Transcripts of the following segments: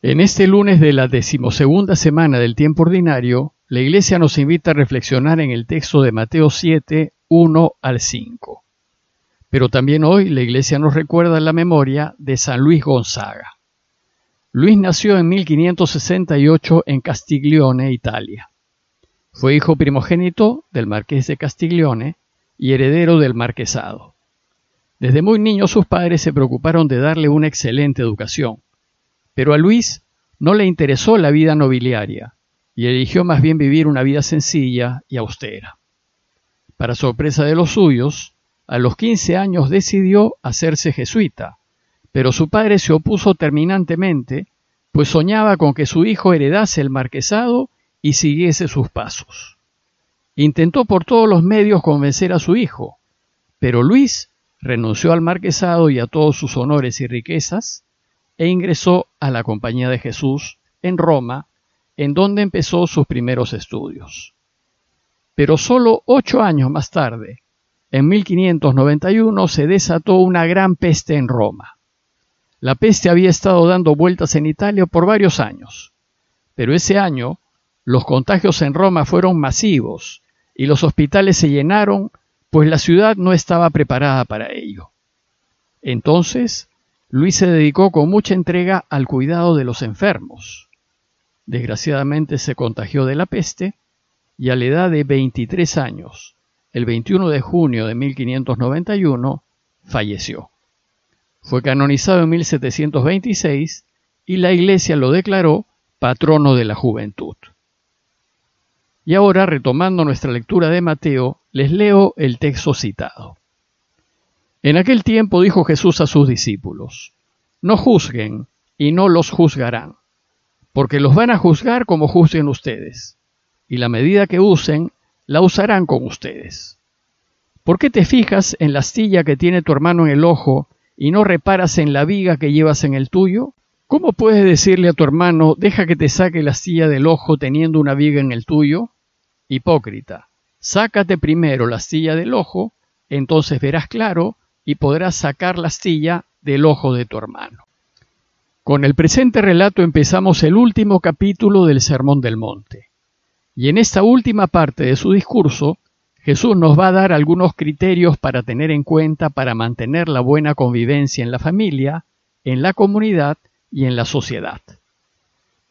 En este lunes de la decimosegunda semana del tiempo ordinario, la Iglesia nos invita a reflexionar en el texto de Mateo 7, 1 al 5. Pero también hoy la Iglesia nos recuerda la memoria de San Luis Gonzaga. Luis nació en 1568 en Castiglione, Italia. Fue hijo primogénito del marqués de Castiglione y heredero del marquesado. Desde muy niño sus padres se preocuparon de darle una excelente educación pero a Luis no le interesó la vida nobiliaria y eligió más bien vivir una vida sencilla y austera. Para sorpresa de los suyos, a los 15 años decidió hacerse jesuita, pero su padre se opuso terminantemente, pues soñaba con que su hijo heredase el marquesado y siguiese sus pasos. Intentó por todos los medios convencer a su hijo, pero Luis renunció al marquesado y a todos sus honores y riquezas, e ingresó a la Compañía de Jesús en Roma, en donde empezó sus primeros estudios. Pero solo ocho años más tarde, en 1591, se desató una gran peste en Roma. La peste había estado dando vueltas en Italia por varios años, pero ese año los contagios en Roma fueron masivos y los hospitales se llenaron, pues la ciudad no estaba preparada para ello. Entonces Luis se dedicó con mucha entrega al cuidado de los enfermos. Desgraciadamente se contagió de la peste y a la edad de 23 años, el 21 de junio de 1591, falleció. Fue canonizado en 1726 y la Iglesia lo declaró patrono de la juventud. Y ahora, retomando nuestra lectura de Mateo, les leo el texto citado. En aquel tiempo dijo Jesús a sus discípulos, No juzguen y no los juzgarán, porque los van a juzgar como juzguen ustedes, y la medida que usen la usarán con ustedes. ¿Por qué te fijas en la astilla que tiene tu hermano en el ojo y no reparas en la viga que llevas en el tuyo? ¿Cómo puedes decirle a tu hermano, deja que te saque la astilla del ojo teniendo una viga en el tuyo? Hipócrita, sácate primero la astilla del ojo, entonces verás claro y podrás sacar la astilla del ojo de tu hermano. Con el presente relato empezamos el último capítulo del Sermón del Monte. Y en esta última parte de su discurso, Jesús nos va a dar algunos criterios para tener en cuenta para mantener la buena convivencia en la familia, en la comunidad y en la sociedad.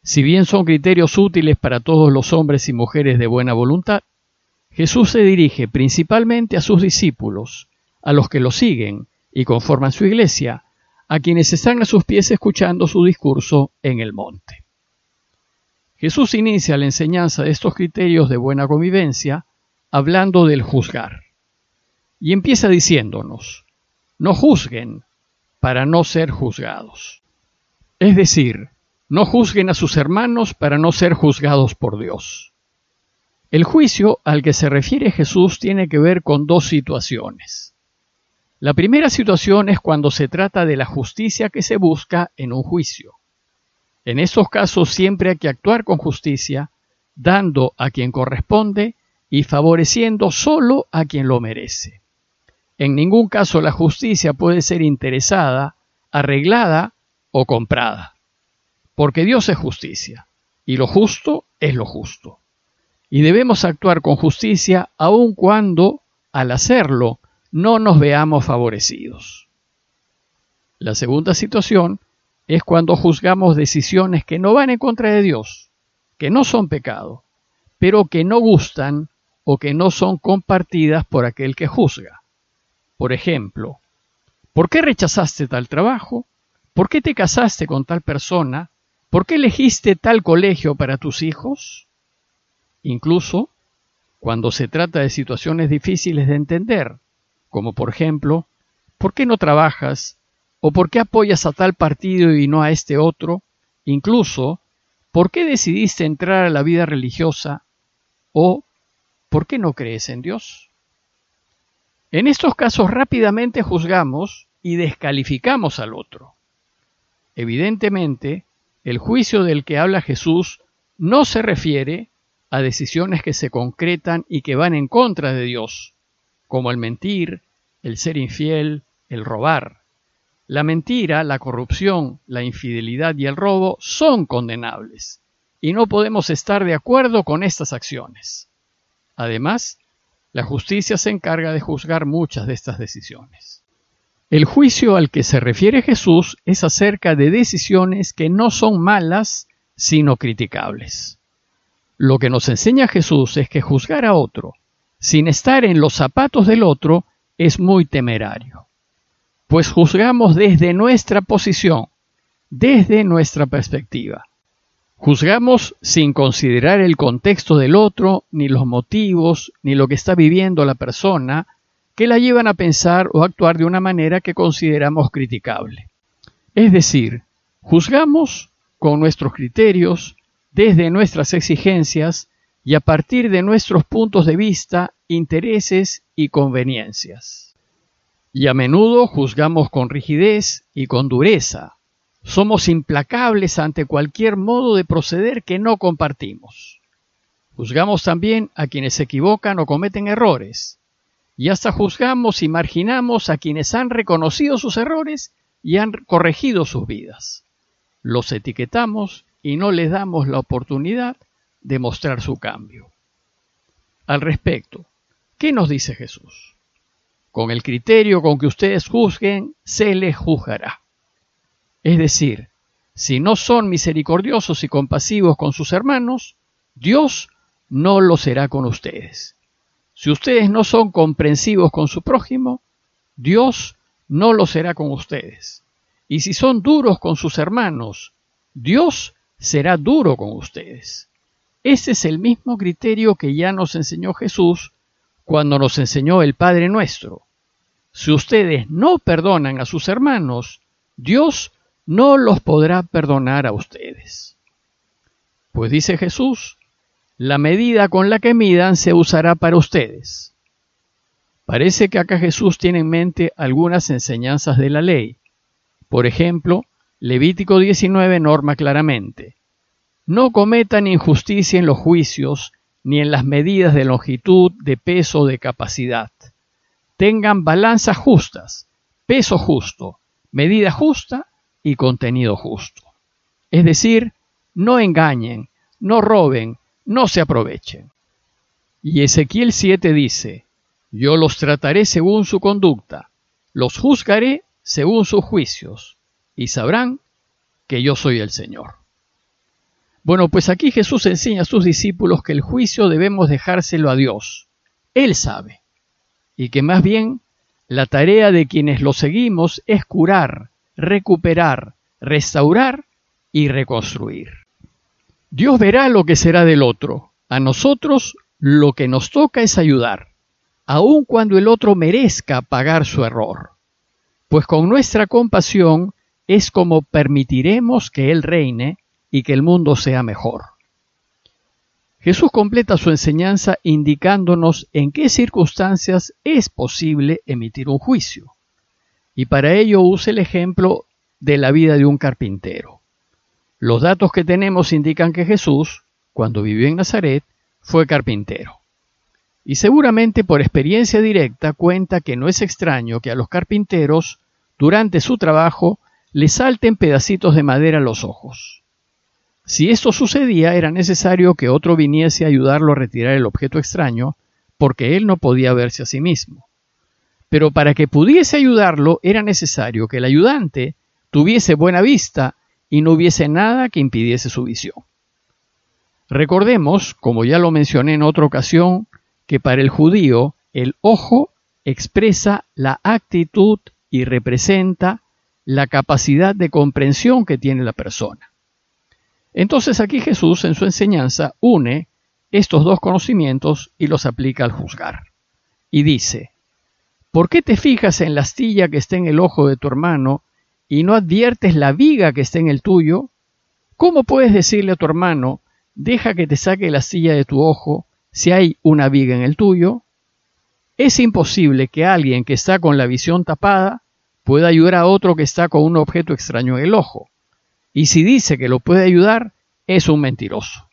Si bien son criterios útiles para todos los hombres y mujeres de buena voluntad, Jesús se dirige principalmente a sus discípulos a los que lo siguen y conforman su iglesia, a quienes están a sus pies escuchando su discurso en el monte. Jesús inicia la enseñanza de estos criterios de buena convivencia hablando del juzgar. Y empieza diciéndonos, no juzguen para no ser juzgados. Es decir, no juzguen a sus hermanos para no ser juzgados por Dios. El juicio al que se refiere Jesús tiene que ver con dos situaciones. La primera situación es cuando se trata de la justicia que se busca en un juicio. En estos casos siempre hay que actuar con justicia, dando a quien corresponde y favoreciendo solo a quien lo merece. En ningún caso la justicia puede ser interesada, arreglada o comprada, porque Dios es justicia, y lo justo es lo justo. Y debemos actuar con justicia aun cuando, al hacerlo, no nos veamos favorecidos. La segunda situación es cuando juzgamos decisiones que no van en contra de Dios, que no son pecado, pero que no gustan o que no son compartidas por aquel que juzga. Por ejemplo, ¿por qué rechazaste tal trabajo? ¿Por qué te casaste con tal persona? ¿Por qué elegiste tal colegio para tus hijos? Incluso cuando se trata de situaciones difíciles de entender, como por ejemplo, ¿por qué no trabajas? ¿O por qué apoyas a tal partido y no a este otro? Incluso, ¿por qué decidiste entrar a la vida religiosa? ¿O por qué no crees en Dios? En estos casos rápidamente juzgamos y descalificamos al otro. Evidentemente, el juicio del que habla Jesús no se refiere a decisiones que se concretan y que van en contra de Dios, como el mentir, el ser infiel, el robar. La mentira, la corrupción, la infidelidad y el robo son condenables, y no podemos estar de acuerdo con estas acciones. Además, la justicia se encarga de juzgar muchas de estas decisiones. El juicio al que se refiere Jesús es acerca de decisiones que no son malas, sino criticables. Lo que nos enseña Jesús es que juzgar a otro, sin estar en los zapatos del otro, es muy temerario, pues juzgamos desde nuestra posición, desde nuestra perspectiva. Juzgamos sin considerar el contexto del otro, ni los motivos, ni lo que está viviendo la persona, que la llevan a pensar o actuar de una manera que consideramos criticable. Es decir, juzgamos con nuestros criterios, desde nuestras exigencias y a partir de nuestros puntos de vista, intereses y conveniencias. Y a menudo juzgamos con rigidez y con dureza, somos implacables ante cualquier modo de proceder que no compartimos. Juzgamos también a quienes se equivocan o cometen errores, y hasta juzgamos y marginamos a quienes han reconocido sus errores y han corregido sus vidas. Los etiquetamos y no les damos la oportunidad de mostrar su cambio. Al respecto, ¿qué nos dice Jesús? Con el criterio con que ustedes juzguen, se les juzgará. Es decir, si no son misericordiosos y compasivos con sus hermanos, Dios no lo será con ustedes. Si ustedes no son comprensivos con su prójimo, Dios no lo será con ustedes. Y si son duros con sus hermanos, Dios será duro con ustedes. Ese es el mismo criterio que ya nos enseñó Jesús cuando nos enseñó el Padre nuestro. Si ustedes no perdonan a sus hermanos, Dios no los podrá perdonar a ustedes. Pues dice Jesús, la medida con la que midan se usará para ustedes. Parece que acá Jesús tiene en mente algunas enseñanzas de la ley. Por ejemplo, Levítico 19 norma claramente, no cometan injusticia en los juicios ni en las medidas de longitud, de peso, de capacidad. Tengan balanzas justas, peso justo, medida justa y contenido justo. Es decir, no engañen, no roben, no se aprovechen. Y Ezequiel 7 dice, yo los trataré según su conducta, los juzgaré según sus juicios, y sabrán que yo soy el Señor. Bueno, pues aquí Jesús enseña a sus discípulos que el juicio debemos dejárselo a Dios. Él sabe. Y que más bien la tarea de quienes lo seguimos es curar, recuperar, restaurar y reconstruir. Dios verá lo que será del otro. A nosotros lo que nos toca es ayudar, aun cuando el otro merezca pagar su error. Pues con nuestra compasión es como permitiremos que Él reine y que el mundo sea mejor. Jesús completa su enseñanza indicándonos en qué circunstancias es posible emitir un juicio y para ello use el ejemplo de la vida de un carpintero. Los datos que tenemos indican que Jesús, cuando vivió en Nazaret, fue carpintero. Y seguramente por experiencia directa cuenta que no es extraño que a los carpinteros, durante su trabajo, les salten pedacitos de madera a los ojos. Si esto sucedía, era necesario que otro viniese a ayudarlo a retirar el objeto extraño, porque él no podía verse a sí mismo pero para que pudiese ayudarlo era necesario que el ayudante tuviese buena vista y no hubiese nada que impidiese su visión. Recordemos, como ya lo mencioné en otra ocasión, que para el judío el ojo expresa la actitud y representa la capacidad de comprensión que tiene la persona. Entonces aquí Jesús en su enseñanza une estos dos conocimientos y los aplica al juzgar. Y dice, ¿Por qué te fijas en la astilla que está en el ojo de tu hermano y no adviertes la viga que está en el tuyo? ¿Cómo puedes decirle a tu hermano, deja que te saque la astilla de tu ojo si hay una viga en el tuyo? Es imposible que alguien que está con la visión tapada pueda ayudar a otro que está con un objeto extraño en el ojo. Y si dice que lo puede ayudar, es un mentiroso.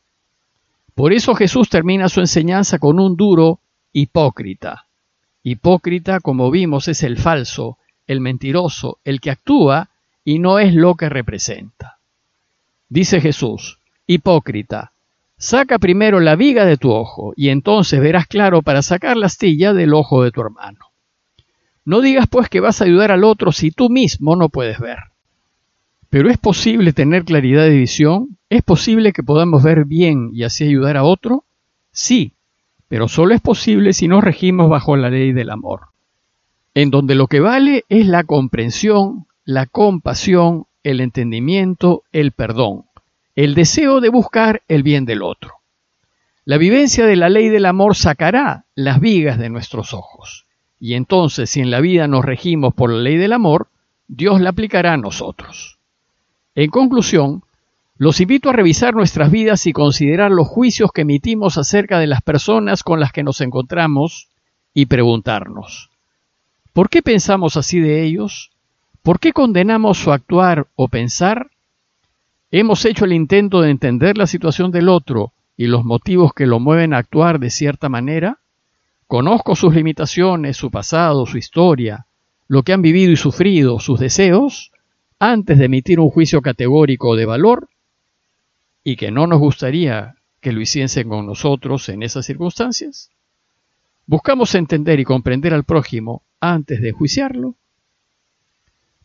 Por eso Jesús termina su enseñanza con un duro hipócrita. Hipócrita, como vimos, es el falso, el mentiroso, el que actúa y no es lo que representa. Dice Jesús, hipócrita, saca primero la viga de tu ojo y entonces verás claro para sacar la astilla del ojo de tu hermano. No digas pues que vas a ayudar al otro si tú mismo no puedes ver. Pero es posible tener claridad de visión, es posible que podamos ver bien y así ayudar a otro. Sí, pero solo es posible si nos regimos bajo la ley del amor, en donde lo que vale es la comprensión, la compasión, el entendimiento, el perdón, el deseo de buscar el bien del otro. La vivencia de la ley del amor sacará las vigas de nuestros ojos. Y entonces, si en la vida nos regimos por la ley del amor, Dios la aplicará a nosotros. En conclusión, los invito a revisar nuestras vidas y considerar los juicios que emitimos acerca de las personas con las que nos encontramos y preguntarnos, ¿por qué pensamos así de ellos? ¿Por qué condenamos su actuar o pensar? ¿Hemos hecho el intento de entender la situación del otro y los motivos que lo mueven a actuar de cierta manera? ¿Conozco sus limitaciones, su pasado, su historia, lo que han vivido y sufrido, sus deseos, antes de emitir un juicio categórico de valor? y que no nos gustaría que lo hiciesen con nosotros en esas circunstancias? ¿Buscamos entender y comprender al prójimo antes de juiciarlo?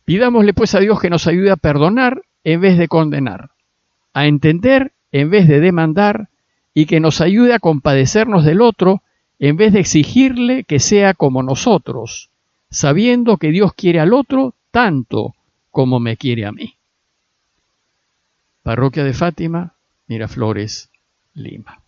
Pidámosle pues a Dios que nos ayude a perdonar en vez de condenar, a entender en vez de demandar y que nos ayude a compadecernos del otro en vez de exigirle que sea como nosotros, sabiendo que Dios quiere al otro tanto como me quiere a mí. Parroquia de Fátima, Miraflores, Lima.